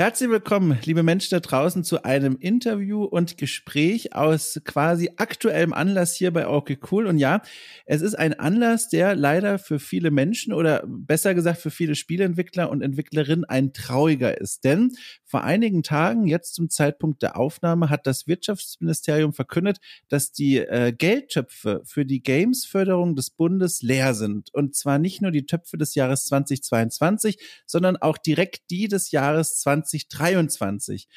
Herzlich willkommen, liebe Menschen da draußen, zu einem Interview und Gespräch aus quasi aktuellem Anlass hier bei Okay Cool. Und ja, es ist ein Anlass, der leider für viele Menschen oder besser gesagt für viele Spieleentwickler und Entwicklerinnen ein trauriger ist. Denn vor einigen Tagen, jetzt zum Zeitpunkt der Aufnahme, hat das Wirtschaftsministerium verkündet, dass die äh, Geldtöpfe für die Games-Förderung des Bundes leer sind. Und zwar nicht nur die Töpfe des Jahres 2022, sondern auch direkt die des Jahres 20 2023.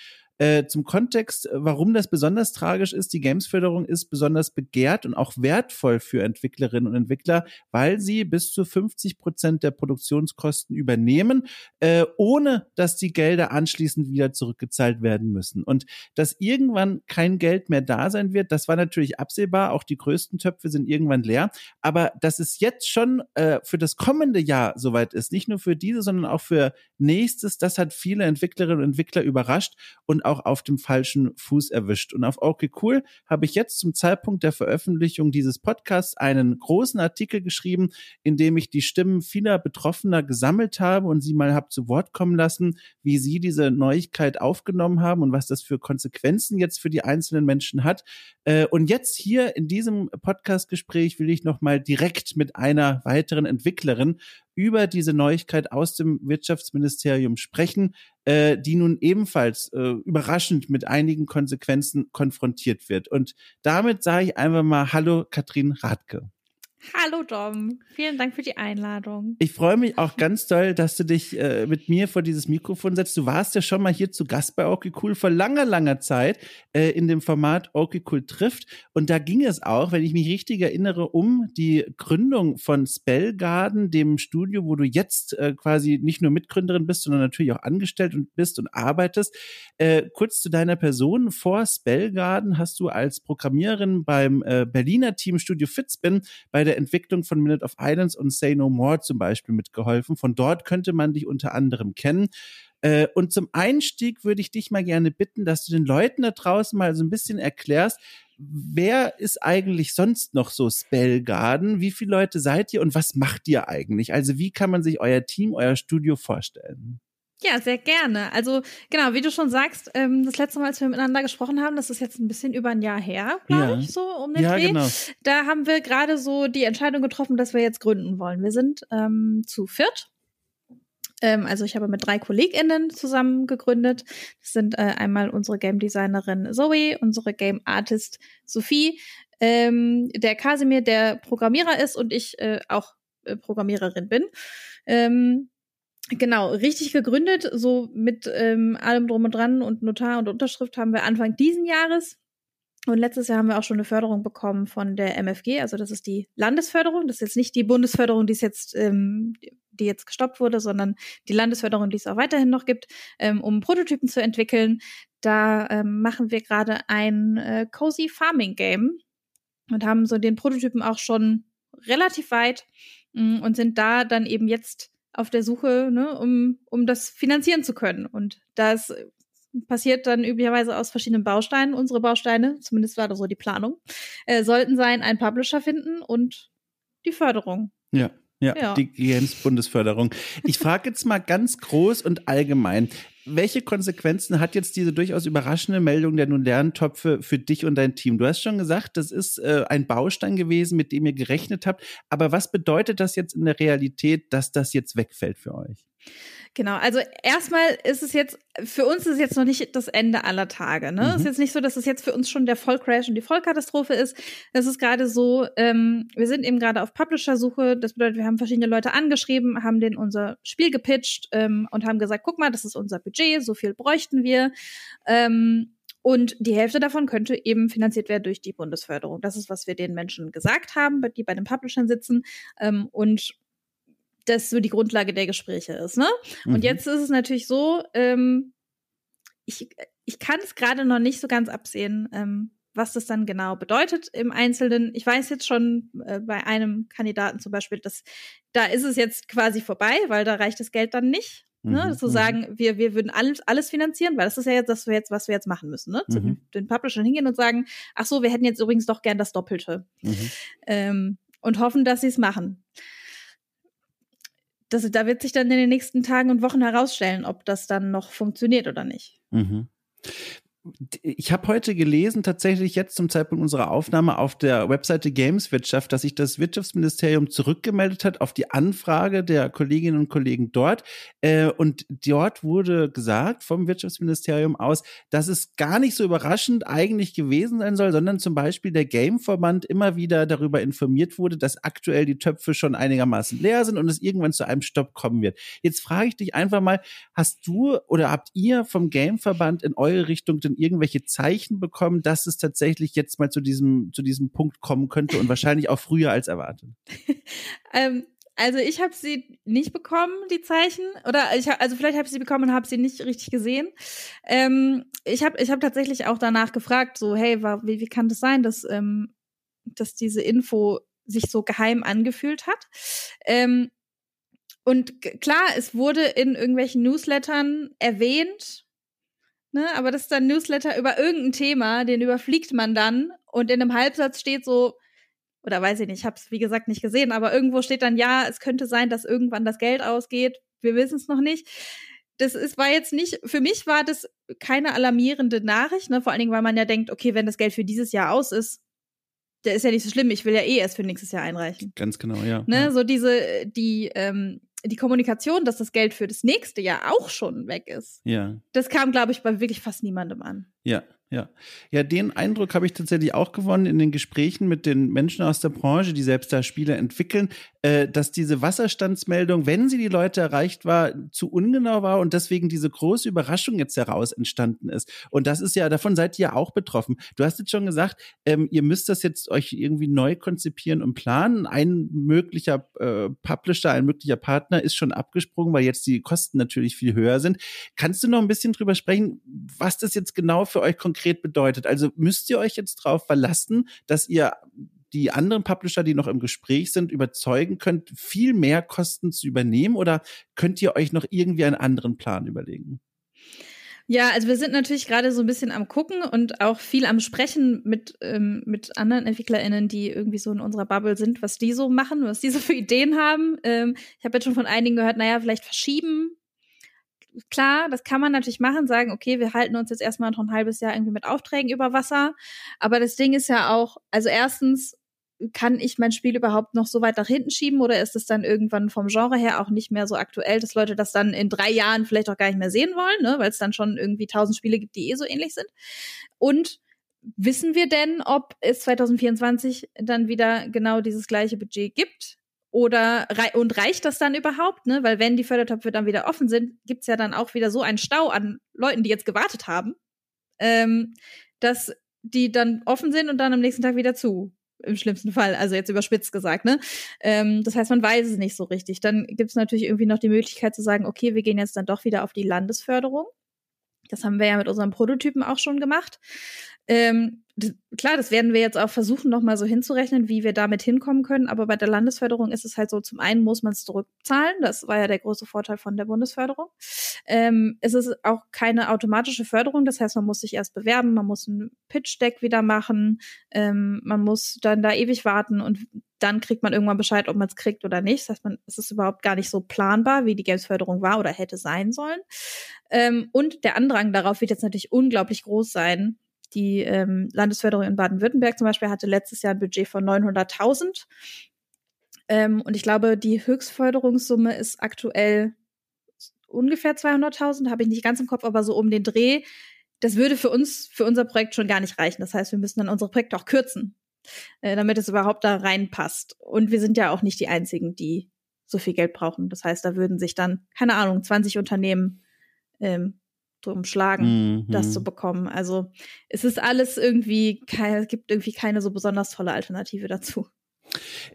Äh, zum Kontext, warum das besonders tragisch ist, die Gamesförderung ist besonders begehrt und auch wertvoll für Entwicklerinnen und Entwickler, weil sie bis zu 50 Prozent der Produktionskosten übernehmen, äh, ohne dass die Gelder anschließend wieder zurückgezahlt werden müssen. Und dass irgendwann kein Geld mehr da sein wird, das war natürlich absehbar. Auch die größten Töpfe sind irgendwann leer. Aber dass es jetzt schon äh, für das kommende Jahr soweit ist, nicht nur für diese, sondern auch für nächstes, das hat viele Entwicklerinnen und Entwickler überrascht und auch auf dem falschen Fuß erwischt. Und auf Okay Cool habe ich jetzt zum Zeitpunkt der Veröffentlichung dieses Podcasts einen großen Artikel geschrieben, in dem ich die Stimmen vieler Betroffener gesammelt habe und sie mal habe zu Wort kommen lassen, wie sie diese Neuigkeit aufgenommen haben und was das für Konsequenzen jetzt für die einzelnen Menschen hat. Äh, und jetzt hier in diesem Podcast-Gespräch will ich nochmal direkt mit einer weiteren Entwicklerin über diese Neuigkeit aus dem Wirtschaftsministerium sprechen, äh, die nun ebenfalls äh, überraschend mit einigen Konsequenzen konfrontiert wird. Und damit sage ich einfach mal Hallo, Katrin Radke. Hallo Dom, vielen Dank für die Einladung. Ich freue mich auch ganz doll, dass du dich äh, mit mir vor dieses Mikrofon setzt. Du warst ja schon mal hier zu Gast bei Okay Cool vor langer, langer Zeit äh, in dem Format Okay Cool trifft. Und da ging es auch, wenn ich mich richtig erinnere, um die Gründung von Spellgarden, dem Studio, wo du jetzt äh, quasi nicht nur Mitgründerin bist, sondern natürlich auch angestellt und bist und arbeitest. Äh, kurz zu deiner Person. Vor Spellgarden hast du als Programmiererin beim äh, Berliner Team Studio Fitzbin bei der der Entwicklung von Minute of Islands und Say No More zum Beispiel mitgeholfen. Von dort könnte man dich unter anderem kennen. Äh, und zum Einstieg würde ich dich mal gerne bitten, dass du den Leuten da draußen mal so ein bisschen erklärst, wer ist eigentlich sonst noch so Spellgarden? Wie viele Leute seid ihr und was macht ihr eigentlich? Also wie kann man sich euer Team, euer Studio vorstellen? Ja, sehr gerne. Also genau, wie du schon sagst, ähm, das letzte Mal, als wir miteinander gesprochen haben, das ist jetzt ein bisschen über ein Jahr her, glaube ja. ich, so um den ja, Dreh. Genau. Da haben wir gerade so die Entscheidung getroffen, dass wir jetzt gründen wollen. Wir sind ähm, zu viert. Ähm, also ich habe mit drei KollegInnen zusammen gegründet. Das sind äh, einmal unsere Game Designerin Zoe, unsere Game Artist Sophie, ähm, der Kasimir, der Programmierer ist und ich äh, auch äh, Programmiererin bin. Ähm, Genau, richtig gegründet, so mit ähm, allem drum und dran und Notar und Unterschrift haben wir Anfang diesen Jahres. Und letztes Jahr haben wir auch schon eine Förderung bekommen von der MFG, also das ist die Landesförderung. Das ist jetzt nicht die Bundesförderung, die es jetzt, ähm, die jetzt gestoppt wurde, sondern die Landesförderung, die es auch weiterhin noch gibt, ähm, um Prototypen zu entwickeln. Da ähm, machen wir gerade ein äh, Cozy Farming Game und haben so den Prototypen auch schon relativ weit mh, mm, und sind da dann eben jetzt auf der Suche, ne, um, um das finanzieren zu können. Und das passiert dann üblicherweise aus verschiedenen Bausteinen. Unsere Bausteine, zumindest war das so die Planung, äh, sollten sein, einen Publisher finden und die Förderung. Ja. Ja, ja. die Games-Bundesförderung. Ich frage jetzt mal ganz groß und allgemein. Welche Konsequenzen hat jetzt diese durchaus überraschende Meldung der nun Lerntöpfe für dich und dein Team? Du hast schon gesagt, das ist äh, ein Baustein gewesen, mit dem ihr gerechnet habt. Aber was bedeutet das jetzt in der Realität, dass das jetzt wegfällt für euch? Genau, also erstmal ist es jetzt, für uns ist es jetzt noch nicht das Ende aller Tage. Ne? Mhm. Es ist jetzt nicht so, dass es jetzt für uns schon der Vollcrash und die Vollkatastrophe ist. Es ist gerade so, ähm, wir sind eben gerade auf Publisher-Suche. Das bedeutet, wir haben verschiedene Leute angeschrieben, haben denen unser Spiel gepitcht ähm, und haben gesagt, guck mal, das ist unser Budget, so viel bräuchten wir. Ähm, und die Hälfte davon könnte eben finanziert werden durch die Bundesförderung. Das ist, was wir den Menschen gesagt haben, die bei den Publishern sitzen. Ähm, und das so die Grundlage der Gespräche ist. Ne? Mhm. Und jetzt ist es natürlich so, ähm, ich, ich kann es gerade noch nicht so ganz absehen, ähm, was das dann genau bedeutet im Einzelnen. Ich weiß jetzt schon äh, bei einem Kandidaten zum Beispiel, dass da ist es jetzt quasi vorbei, weil da reicht das Geld dann nicht. Ne, mhm, zu mhm. sagen, wir, wir würden alles, alles finanzieren, weil das ist ja jetzt das, wir jetzt, was wir jetzt machen müssen. Ne? Zu mhm. den Publishern hingehen und sagen, ach so, wir hätten jetzt übrigens doch gern das Doppelte. Mhm. Ähm, und hoffen, dass sie es machen das, da wird sich dann in den nächsten Tagen und Wochen herausstellen, ob das dann noch funktioniert oder nicht. Mhm ich habe heute gelesen, tatsächlich jetzt zum Zeitpunkt unserer Aufnahme auf der Webseite Gameswirtschaft, dass sich das Wirtschaftsministerium zurückgemeldet hat auf die Anfrage der Kolleginnen und Kollegen dort. Äh, und dort wurde gesagt vom Wirtschaftsministerium aus, dass es gar nicht so überraschend eigentlich gewesen sein soll, sondern zum Beispiel der Gameverband immer wieder darüber informiert wurde, dass aktuell die Töpfe schon einigermaßen leer sind und es irgendwann zu einem Stopp kommen wird. Jetzt frage ich dich einfach mal, hast du oder habt ihr vom Gameverband in eure Richtung den denn irgendwelche Zeichen bekommen, dass es tatsächlich jetzt mal zu diesem, zu diesem Punkt kommen könnte und wahrscheinlich auch früher als erwartet? ähm, also ich habe sie nicht bekommen, die Zeichen. Oder ich hab, also vielleicht habe ich sie bekommen und habe sie nicht richtig gesehen. Ähm, ich habe ich hab tatsächlich auch danach gefragt, so, hey, wie, wie kann das sein, dass, ähm, dass diese Info sich so geheim angefühlt hat? Ähm, und klar, es wurde in irgendwelchen Newslettern erwähnt, Ne, aber das ist dann Newsletter über irgendein Thema, den überfliegt man dann und in einem Halbsatz steht so, oder weiß ich nicht, ich habe es wie gesagt nicht gesehen, aber irgendwo steht dann, ja, es könnte sein, dass irgendwann das Geld ausgeht. Wir wissen es noch nicht. Das ist, war jetzt nicht, für mich war das keine alarmierende Nachricht, ne? vor allen Dingen, weil man ja denkt, okay, wenn das Geld für dieses Jahr aus ist, der ist ja nicht so schlimm, ich will ja eh erst für nächstes Jahr einreichen. Ganz genau, ja. Ne? Ja. So diese, die, ähm, die Kommunikation, dass das Geld für das nächste Jahr auch schon weg ist. Ja. Das kam, glaube ich, bei wirklich fast niemandem an. Ja, ja. Ja, den Eindruck habe ich tatsächlich auch gewonnen in den Gesprächen mit den Menschen aus der Branche, die selbst da Spiele entwickeln, äh, dass diese Wasserstandsmeldung, wenn sie die Leute erreicht war, zu ungenau war und deswegen diese große Überraschung jetzt heraus entstanden ist. Und das ist ja, davon seid ihr auch betroffen. Du hast jetzt schon gesagt, ähm, ihr müsst das jetzt euch irgendwie neu konzipieren und planen. Ein möglicher äh, Publisher, ein möglicher Partner ist schon abgesprungen, weil jetzt die Kosten natürlich viel höher sind. Kannst du noch ein bisschen drüber sprechen, was das jetzt genau für euch konkret bedeutet. Also müsst ihr euch jetzt darauf verlassen, dass ihr die anderen Publisher, die noch im Gespräch sind, überzeugen könnt, viel mehr Kosten zu übernehmen oder könnt ihr euch noch irgendwie einen anderen Plan überlegen? Ja, also wir sind natürlich gerade so ein bisschen am gucken und auch viel am Sprechen mit, ähm, mit anderen EntwicklerInnen, die irgendwie so in unserer Bubble sind, was die so machen, was die so für Ideen haben. Ähm, ich habe jetzt schon von einigen gehört, naja, vielleicht verschieben klar, das kann man natürlich machen, sagen, okay, wir halten uns jetzt erstmal noch ein halbes Jahr irgendwie mit Aufträgen über Wasser. Aber das Ding ist ja auch, also erstens, kann ich mein Spiel überhaupt noch so weit nach hinten schieben oder ist es dann irgendwann vom Genre her auch nicht mehr so aktuell, dass Leute das dann in drei Jahren vielleicht auch gar nicht mehr sehen wollen, ne? weil es dann schon irgendwie tausend Spiele gibt, die eh so ähnlich sind. Und wissen wir denn, ob es 2024 dann wieder genau dieses gleiche Budget gibt? Oder und reicht das dann überhaupt? Ne? Weil wenn die Fördertöpfe dann wieder offen sind, gibt's ja dann auch wieder so einen Stau an Leuten, die jetzt gewartet haben, ähm, dass die dann offen sind und dann am nächsten Tag wieder zu. Im schlimmsten Fall, also jetzt überspitzt gesagt, ne? Ähm, das heißt, man weiß es nicht so richtig. Dann gibt's natürlich irgendwie noch die Möglichkeit zu sagen, okay, wir gehen jetzt dann doch wieder auf die Landesförderung. Das haben wir ja mit unserem Prototypen auch schon gemacht. Ähm, klar, das werden wir jetzt auch versuchen, nochmal so hinzurechnen, wie wir damit hinkommen können. Aber bei der Landesförderung ist es halt so, zum einen muss man es zurückzahlen. Das war ja der große Vorteil von der Bundesförderung. Ähm, es ist auch keine automatische Förderung. Das heißt, man muss sich erst bewerben, man muss ein Pitch-Deck wieder machen, ähm, man muss dann da ewig warten und dann kriegt man irgendwann Bescheid, ob man es kriegt oder nicht. Das heißt, man, es ist überhaupt gar nicht so planbar, wie die Gamesförderung war oder hätte sein sollen. Ähm, und der Andrang darauf wird jetzt natürlich unglaublich groß sein, die ähm, Landesförderung in Baden-Württemberg zum Beispiel hatte letztes Jahr ein Budget von 900.000. Ähm, und ich glaube, die Höchstförderungssumme ist aktuell ungefähr 200.000, habe ich nicht ganz im Kopf, aber so um den Dreh. Das würde für uns, für unser Projekt schon gar nicht reichen. Das heißt, wir müssen dann unsere Projekte auch kürzen, äh, damit es überhaupt da reinpasst. Und wir sind ja auch nicht die einzigen, die so viel Geld brauchen. Das heißt, da würden sich dann, keine Ahnung, 20 Unternehmen ähm, drum schlagen, mhm. das zu bekommen. Also es ist alles irgendwie, es gibt irgendwie keine so besonders tolle Alternative dazu.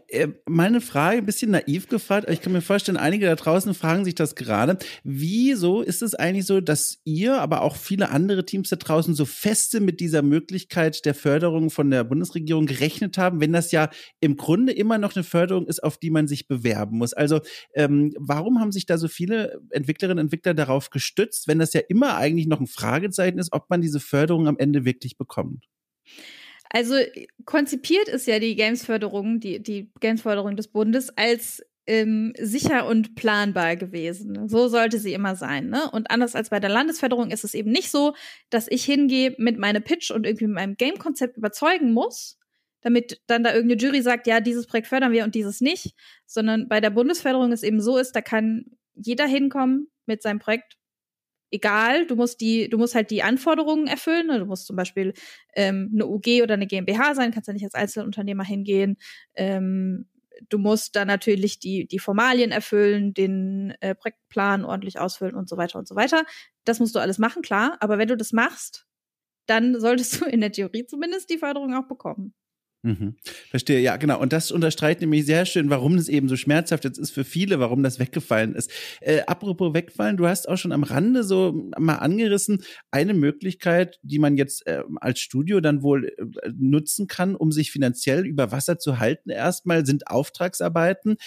Äh, meine Frage, ein bisschen naiv gefragt, ich kann mir vorstellen, einige da draußen fragen sich das gerade. Wieso ist es eigentlich so, dass ihr, aber auch viele andere Teams da draußen so feste mit dieser Möglichkeit der Förderung von der Bundesregierung gerechnet haben, wenn das ja im Grunde immer noch eine Förderung ist, auf die man sich bewerben muss? Also ähm, warum haben sich da so viele Entwicklerinnen und Entwickler darauf gestützt, wenn das ja immer eigentlich noch ein Fragezeichen ist, ob man diese Förderung am Ende wirklich bekommt? Also konzipiert ist ja die Gamesförderung, die, die Gamesförderung des Bundes als ähm, sicher und planbar gewesen. So sollte sie immer sein. Ne? Und anders als bei der Landesförderung ist es eben nicht so, dass ich hingehe mit meinem Pitch und irgendwie mit meinem Game-Konzept überzeugen muss, damit dann da irgendeine Jury sagt, ja, dieses Projekt fördern wir und dieses nicht, sondern bei der Bundesförderung ist eben so ist, da kann jeder hinkommen mit seinem Projekt. Egal, du musst die, du musst halt die Anforderungen erfüllen. Ne? Du musst zum Beispiel ähm, eine UG oder eine GmbH sein, kannst ja nicht als Einzelunternehmer hingehen. Ähm, du musst dann natürlich die, die Formalien erfüllen, den äh, Projektplan ordentlich ausfüllen und so weiter und so weiter. Das musst du alles machen, klar. Aber wenn du das machst, dann solltest du in der Theorie zumindest die Förderung auch bekommen. Mhm. Verstehe, ja, genau. Und das unterstreicht nämlich sehr schön, warum es eben so schmerzhaft jetzt ist für viele, warum das weggefallen ist. Äh, apropos wegfallen, du hast auch schon am Rande so mal angerissen, eine Möglichkeit, die man jetzt äh, als Studio dann wohl äh, nutzen kann, um sich finanziell über Wasser zu halten, erstmal sind Auftragsarbeiten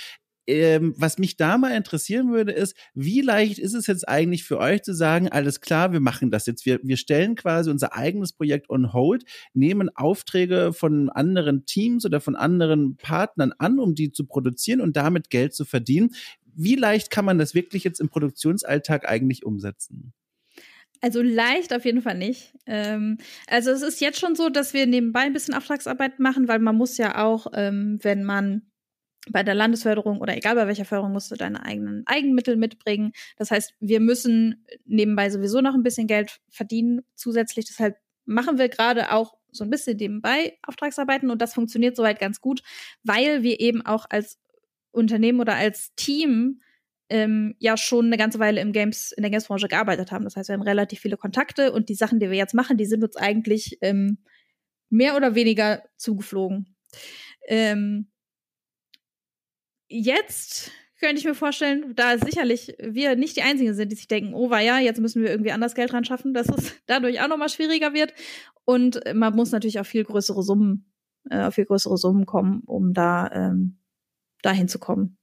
ähm, was mich da mal interessieren würde, ist, wie leicht ist es jetzt eigentlich für euch zu sagen, alles klar, wir machen das jetzt. Wir, wir stellen quasi unser eigenes Projekt on hold, nehmen Aufträge von anderen Teams oder von anderen Partnern an, um die zu produzieren und damit Geld zu verdienen. Wie leicht kann man das wirklich jetzt im Produktionsalltag eigentlich umsetzen? Also leicht auf jeden Fall nicht. Ähm, also es ist jetzt schon so, dass wir nebenbei ein bisschen Auftragsarbeit machen, weil man muss ja auch, ähm, wenn man bei der Landesförderung oder egal bei welcher Förderung musst du deine eigenen Eigenmittel mitbringen. Das heißt, wir müssen nebenbei sowieso noch ein bisschen Geld verdienen zusätzlich. Deshalb machen wir gerade auch so ein bisschen nebenbei Auftragsarbeiten und das funktioniert soweit ganz gut, weil wir eben auch als Unternehmen oder als Team ähm, ja schon eine ganze Weile im Games, in der Gamesbranche gearbeitet haben. Das heißt, wir haben relativ viele Kontakte und die Sachen, die wir jetzt machen, die sind uns eigentlich ähm, mehr oder weniger zugeflogen. Ähm, jetzt könnte ich mir vorstellen, da sicherlich wir nicht die Einzigen sind, die sich denken, oh war ja, jetzt müssen wir irgendwie anders Geld ran schaffen, dass es dadurch auch nochmal schwieriger wird. Und man muss natürlich auf viel größere Summen, äh, auf viel größere Summen kommen, um da ähm, dahin zu kommen.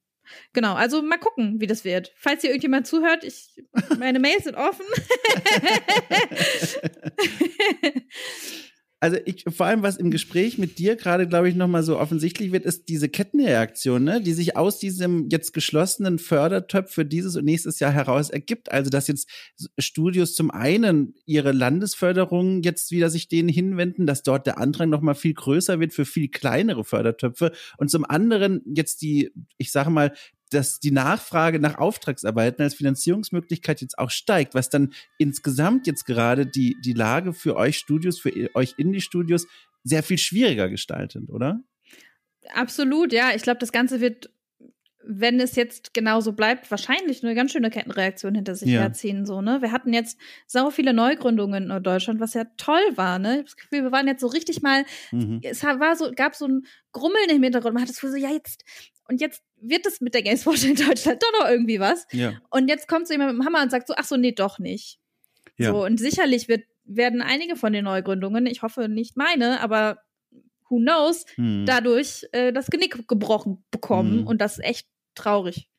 Genau, also mal gucken, wie das wird. Falls hier irgendjemand zuhört, ich, meine Mails sind offen. also ich, vor allem, was im Gespräch mit dir gerade, glaube ich, nochmal so offensichtlich wird, ist diese Kettenreaktion, ne, die sich aus diesem jetzt geschlossenen Fördertöpf für dieses und nächstes Jahr heraus ergibt. Also, dass jetzt Studios zum einen ihre Landesförderung jetzt wieder sich denen hinwenden, dass dort der Andrang nochmal viel größer wird für viel kleinere Fördertöpfe und zum anderen jetzt die, ich sage mal, dass die Nachfrage nach Auftragsarbeiten als Finanzierungsmöglichkeit jetzt auch steigt, was dann insgesamt jetzt gerade die, die Lage für euch Studios, für euch Indie-Studios sehr viel schwieriger gestaltet, oder? Absolut, ja. Ich glaube, das Ganze wird wenn es jetzt genauso bleibt, wahrscheinlich eine ganz schöne Kettenreaktion hinter sich ja. herziehen. So, ne? Wir hatten jetzt sau viele Neugründungen in Deutschland, was ja toll war. Ne? Ich habe das Gefühl, wir waren jetzt so richtig mal, mhm. es war so, gab so ein Grummeln im Hintergrund. Man hat das Gefühl so, ja, jetzt, und jetzt wird es mit der Gamesport in Deutschland doch noch irgendwie was. Ja. Und jetzt kommt so jemand mit dem Hammer und sagt so, ach so, nee, doch nicht. Ja. So, und sicherlich wird, werden einige von den Neugründungen, ich hoffe nicht meine, aber who knows, hm. dadurch äh, das Genick gebrochen bekommen. Hm. Und das ist echt traurig.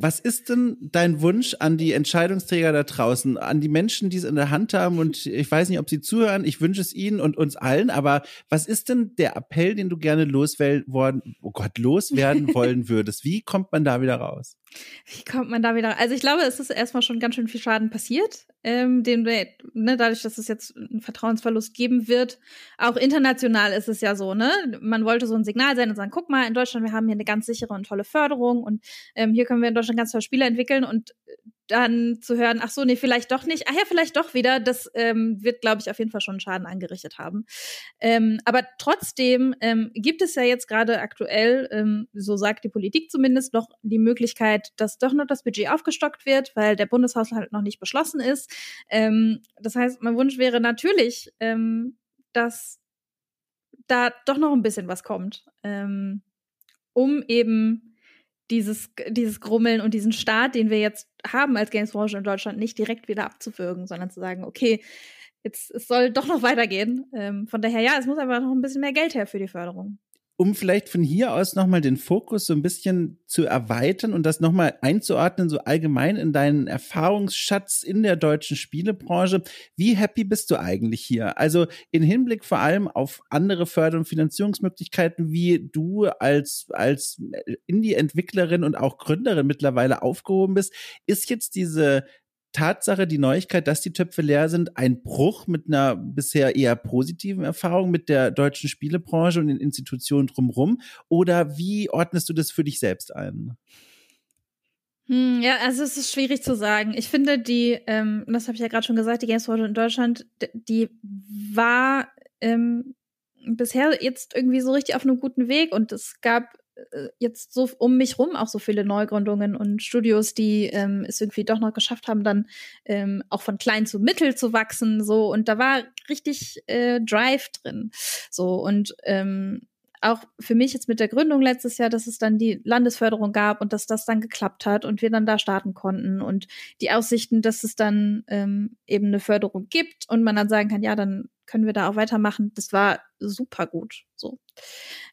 Was ist denn dein Wunsch an die Entscheidungsträger da draußen, an die Menschen, die es in der Hand haben? Und ich weiß nicht, ob sie zuhören. Ich wünsche es ihnen und uns allen. Aber was ist denn der Appell, den du gerne loswerden, oh Gott, loswerden wollen würdest? Wie kommt man da wieder raus? Wie kommt man da wieder? Also ich glaube, es ist erstmal schon ganz schön viel Schaden passiert, ähm, den ne, dadurch, dass es jetzt einen Vertrauensverlust geben wird. Auch international ist es ja so, ne? Man wollte so ein Signal sein und sagen, guck mal, in Deutschland, wir haben hier eine ganz sichere und tolle Förderung und ähm, hier können wir in Deutschland ganz tolle Spiele entwickeln und dann zu hören, ach so, nee, vielleicht doch nicht, ach ja, vielleicht doch wieder, das ähm, wird, glaube ich, auf jeden Fall schon Schaden angerichtet haben. Ähm, aber trotzdem ähm, gibt es ja jetzt gerade aktuell, ähm, so sagt die Politik zumindest, noch die Möglichkeit, dass doch noch das Budget aufgestockt wird, weil der Bundeshaushalt noch nicht beschlossen ist. Ähm, das heißt, mein Wunsch wäre natürlich, ähm, dass da doch noch ein bisschen was kommt, ähm, um eben dieses, dieses Grummeln und diesen Start, den wir jetzt haben als Gamesbranche in Deutschland, nicht direkt wieder abzuwürgen, sondern zu sagen, okay, jetzt es soll doch noch weitergehen. Ähm, von daher, ja, es muss aber noch ein bisschen mehr Geld her für die Förderung. Um vielleicht von hier aus nochmal den Fokus so ein bisschen zu erweitern und das nochmal einzuordnen, so allgemein in deinen Erfahrungsschatz in der deutschen Spielebranche. Wie happy bist du eigentlich hier? Also in Hinblick vor allem auf andere Förder- und Finanzierungsmöglichkeiten, wie du als, als Indie-Entwicklerin und auch Gründerin mittlerweile aufgehoben bist, ist jetzt diese Tatsache, die Neuigkeit, dass die Töpfe leer sind, ein Bruch mit einer bisher eher positiven Erfahrung mit der deutschen Spielebranche und den Institutionen drumherum? Oder wie ordnest du das für dich selbst ein? Hm, ja, also es ist schwierig zu sagen. Ich finde, die, ähm, das habe ich ja gerade schon gesagt, die Games in Deutschland, die war ähm, bisher jetzt irgendwie so richtig auf einem guten Weg und es gab jetzt so um mich rum auch so viele Neugründungen und Studios, die ähm, es irgendwie doch noch geschafft haben, dann ähm, auch von klein zu mittel zu wachsen, so und da war richtig äh, Drive drin, so und ähm, auch für mich jetzt mit der Gründung letztes Jahr, dass es dann die Landesförderung gab und dass das dann geklappt hat und wir dann da starten konnten und die Aussichten, dass es dann ähm, eben eine Förderung gibt und man dann sagen kann, ja, dann können wir da auch weitermachen. Das war super gut. So.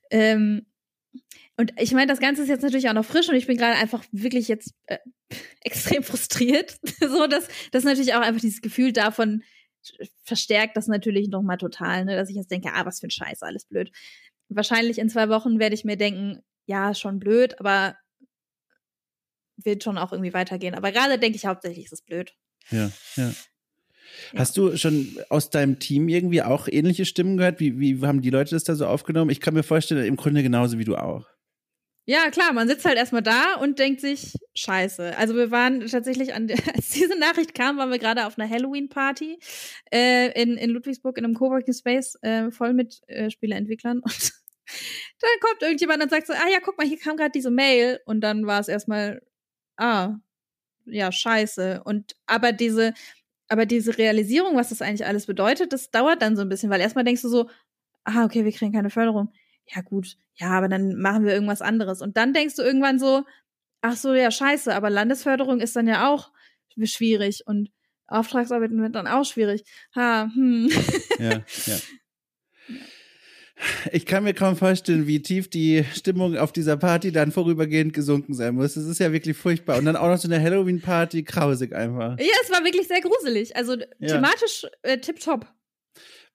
Ähm, und ich meine, das Ganze ist jetzt natürlich auch noch frisch und ich bin gerade einfach wirklich jetzt äh, extrem frustriert. so, dass das natürlich auch einfach dieses Gefühl davon verstärkt das natürlich noch mal total, ne? dass ich jetzt denke, ah, was für ein Scheiß, alles blöd. Wahrscheinlich in zwei Wochen werde ich mir denken, ja, schon blöd, aber wird schon auch irgendwie weitergehen. Aber gerade denke ich hauptsächlich, ist es blöd. Ja, ja. Hast du schon aus deinem Team irgendwie auch ähnliche Stimmen gehört? Wie, wie haben die Leute das da so aufgenommen? Ich kann mir vorstellen, im Grunde genauso wie du auch. Ja, klar, man sitzt halt erstmal da und denkt sich, scheiße. Also wir waren tatsächlich an, als diese Nachricht kam, waren wir gerade auf einer Halloween-Party äh, in, in Ludwigsburg in einem Coworking Space äh, voll mit äh, Spieleentwicklern und dann kommt irgendjemand und sagt so, ah ja, guck mal, hier kam gerade diese Mail und dann war es erstmal, ah, ja, scheiße. Und aber diese, aber diese Realisierung, was das eigentlich alles bedeutet, das dauert dann so ein bisschen, weil erstmal denkst du so, ah, okay, wir kriegen keine Förderung ja gut, ja, aber dann machen wir irgendwas anderes. Und dann denkst du irgendwann so, ach so, ja, scheiße, aber Landesförderung ist dann ja auch schwierig und Auftragsarbeiten wird dann auch schwierig. Ha, hm. Ja, ja. Ich kann mir kaum vorstellen, wie tief die Stimmung auf dieser Party dann vorübergehend gesunken sein muss. Es ist ja wirklich furchtbar. Und dann auch noch so eine Halloween-Party, grausig einfach. Ja, es war wirklich sehr gruselig. Also ja. thematisch äh, tipptopp.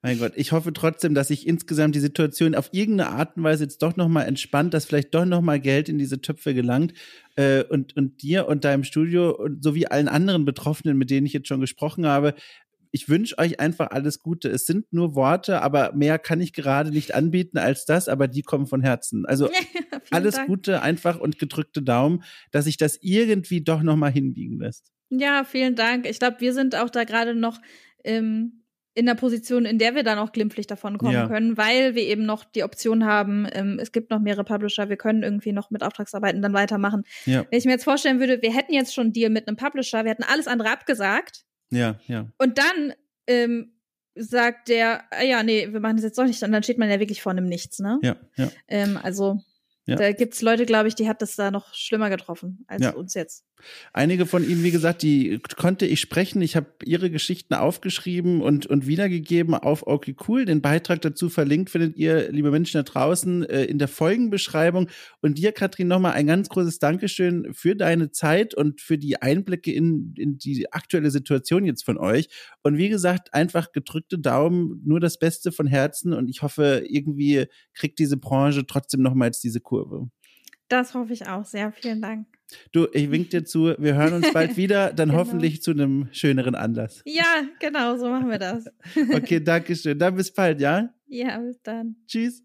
Mein Gott, ich hoffe trotzdem, dass sich insgesamt die Situation auf irgendeine Art und Weise jetzt doch nochmal entspannt, dass vielleicht doch nochmal Geld in diese Töpfe gelangt äh, und, und dir und deinem Studio und sowie allen anderen Betroffenen, mit denen ich jetzt schon gesprochen habe, ich wünsche euch einfach alles Gute. Es sind nur Worte, aber mehr kann ich gerade nicht anbieten als das, aber die kommen von Herzen. Also ja, alles Dank. Gute einfach und gedrückte Daumen, dass sich das irgendwie doch nochmal hinbiegen lässt. Ja, vielen Dank. Ich glaube, wir sind auch da gerade noch ähm, in der Position, in der wir dann auch glimpflich davon kommen ja. können, weil wir eben noch die Option haben, ähm, es gibt noch mehrere Publisher, wir können irgendwie noch mit Auftragsarbeiten dann weitermachen. Ja. Wenn ich mir jetzt vorstellen würde, wir hätten jetzt schon einen Deal mit einem Publisher, wir hätten alles andere abgesagt. Ja, ja. Und dann ähm, sagt der, ah, ja, nee, wir machen das jetzt doch nicht, und dann steht man ja wirklich vor einem Nichts, ne? Ja, ja. Ähm, also ja. Da gibt's Leute, glaube ich, die hat das da noch schlimmer getroffen als ja. uns jetzt. Einige von ihnen, wie gesagt, die konnte ich sprechen. Ich habe ihre Geschichten aufgeschrieben und, und wiedergegeben auf Okay Cool. Den Beitrag dazu verlinkt findet ihr, liebe Menschen da draußen, äh, in der Folgenbeschreibung. Und dir, Katrin, nochmal ein ganz großes Dankeschön für deine Zeit und für die Einblicke in, in die aktuelle Situation jetzt von euch. Und wie gesagt, einfach gedrückte Daumen, nur das Beste von Herzen. Und ich hoffe, irgendwie kriegt diese Branche trotzdem nochmals diese Kurve. Das hoffe ich auch sehr. Vielen Dank. Du, ich wink dir zu. Wir hören uns bald wieder, dann genau. hoffentlich zu einem schöneren Anlass. Ja, genau, so machen wir das. okay, danke schön. Dann bis bald, ja? Ja, bis dann. Tschüss.